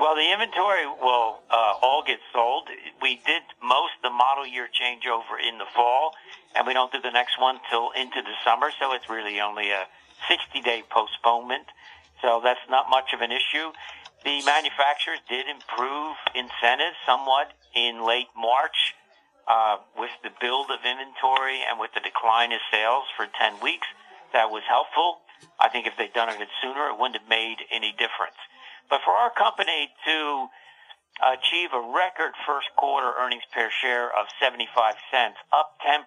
Well, the inventory will uh, all get sold. We did most the model year changeover in the fall, and we don't do the next one till into the summer, so it's really only a 60 day postponement. So that's not much of an issue. The manufacturers did improve incentives somewhat in late March uh, with the build of inventory and with the decline of sales for 10 weeks. That was helpful. I think if they'd done it sooner, it wouldn't have made any difference. But for our company to achieve a record first quarter earnings per share of 75 cents, up 10%,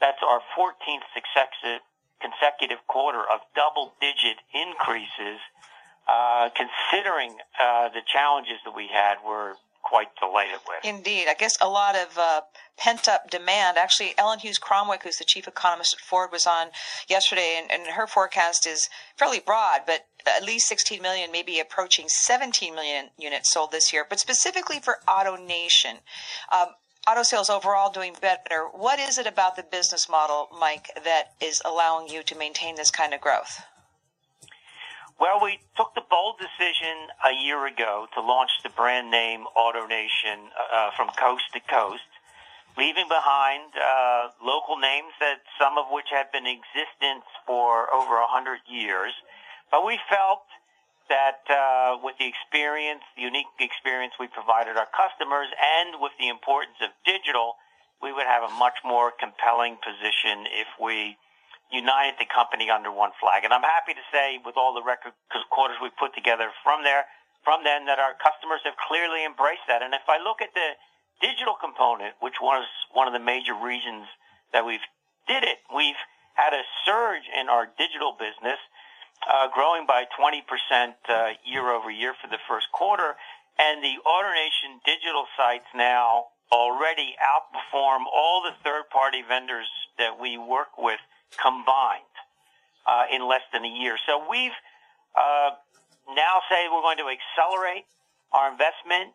that's our 14th successive consecutive quarter of double digit increases. Uh, considering uh, the challenges that we had, we're quite delighted with. Indeed. I guess a lot of uh, pent up demand. Actually, Ellen Hughes Cromwick, who's the chief economist at Ford, was on yesterday, and, and, her forecast is fairly broad, but at least 16 million, maybe approaching 17 million units sold this year. But specifically for AutoNation, um, auto sales overall doing better. What is it about the business model, Mike, that is allowing you to maintain this kind of growth? Well, we took the bold decision a year ago to launch the brand name AutoNation uh, from coast to coast, leaving behind uh, local names that some of which have been in existence for over a hundred years. But we felt that uh, with the experience, the unique experience we provided our customers, and with the importance of digital, we would have a much more compelling position if we united the company under one flag. And I'm happy to say, with all the record quarters we put together from there, from then, that our customers have clearly embraced that. And if I look at the digital component, which was one of the major reasons that we've did it, we've had a surge in our digital business uh, growing by 20% uh, year over year for the first quarter. And the AutoNation digital sites now already outperform all the third party vendors that we work with combined uh, in less than a year. So we've uh, now say we're going to accelerate our investment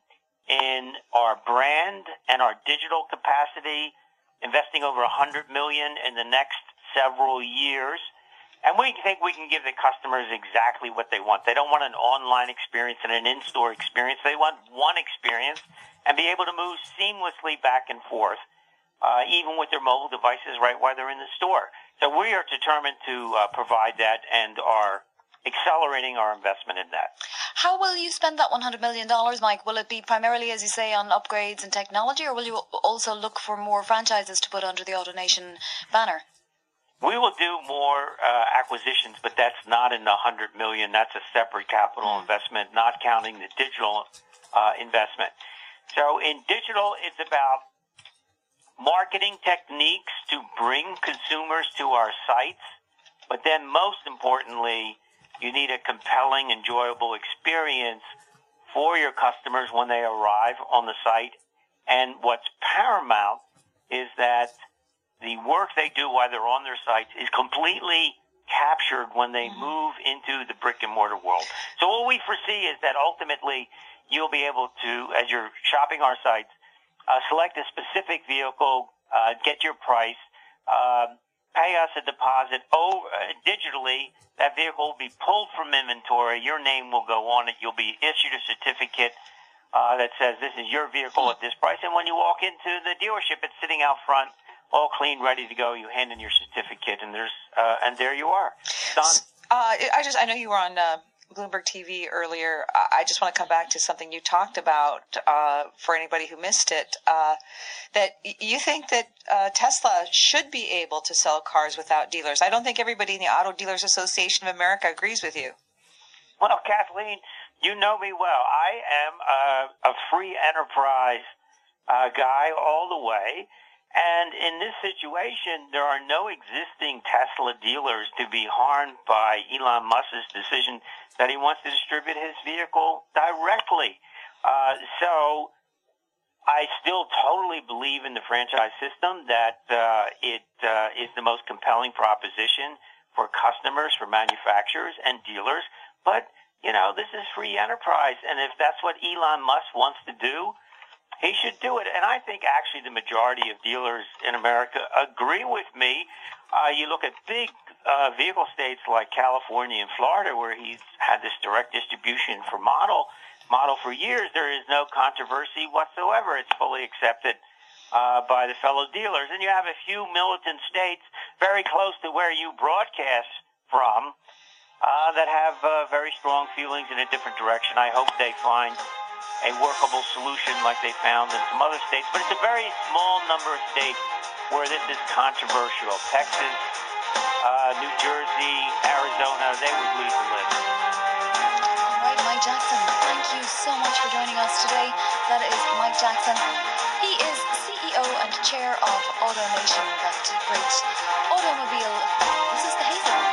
in our brand and our digital capacity, investing over 100 million in the next several years. And we think we can give the customers exactly what they want. They don't want an online experience and an in-store experience. They want one experience and be able to move seamlessly back and forth, uh, even with their mobile devices right while they're in the store. So we are determined to uh, provide that and are accelerating our investment in that. How will you spend that $100 million, Mike? Will it be primarily, as you say, on upgrades and technology, or will you also look for more franchises to put under the AutoNation banner? We will do more uh, acquisitions, but that's not in the 100 million. That's a separate capital mm. investment, not counting the digital uh, investment. So in digital, it's about marketing techniques to bring consumers to our sites, but then most importantly, you need a compelling, enjoyable experience for your customers when they arrive on the site. And what's paramount is that the work they do while they're on their sites is completely captured when they mm-hmm. move into the brick and mortar world. So what we foresee is that ultimately you'll be able to, as you're shopping our sites, uh, select a specific vehicle, uh, get your price, uh, pay us a deposit over digitally. That vehicle will be pulled from inventory. Your name will go on it. You'll be issued a certificate uh, that says this is your vehicle at this price. And when you walk into the dealership, it's sitting out front all clean, ready to go. You hand in your certificate, and there's uh, and there you are, done. Uh, I just I know you were on uh, Bloomberg TV earlier. I just want to come back to something you talked about uh, for anybody who missed it. Uh, that you think that uh, Tesla should be able to sell cars without dealers. I don't think everybody in the Auto Dealers Association of America agrees with you. Well, Kathleen, you know me well. I am a, a free enterprise guy all the way and in this situation, there are no existing Tesla dealers to be harmed by Elon Musk's decision that he wants to distribute his vehicle directly. Uh, so I still totally believe in the franchise system that uh, it uh, is the most compelling proposition for customers, for manufacturers, and dealers. But you know, this is free enterprise, and if that's what Elon Musk wants to do, he should do it. And I think actually the majority of dealers in America agree with me. Uh, you look at big uh, vehicle states like California and Florida, where he's had this direct distribution for model. model for years, there is no controversy whatsoever. It's fully accepted uh, by the fellow dealers. And you have a few militant states very close to where you broadcast from uh, that have uh, very strong feelings in a different direction. I hope they find a workable solution like they found in some other states. But it's a very small number of states where this is controversial. Texas, uh, New Jersey, Arizona, they would lead the list. All right, Mike Jackson, thank you so much for joining us today. That is Mike Jackson. He is CEO and chair of AutoNation, that great automobile. This is the Hazel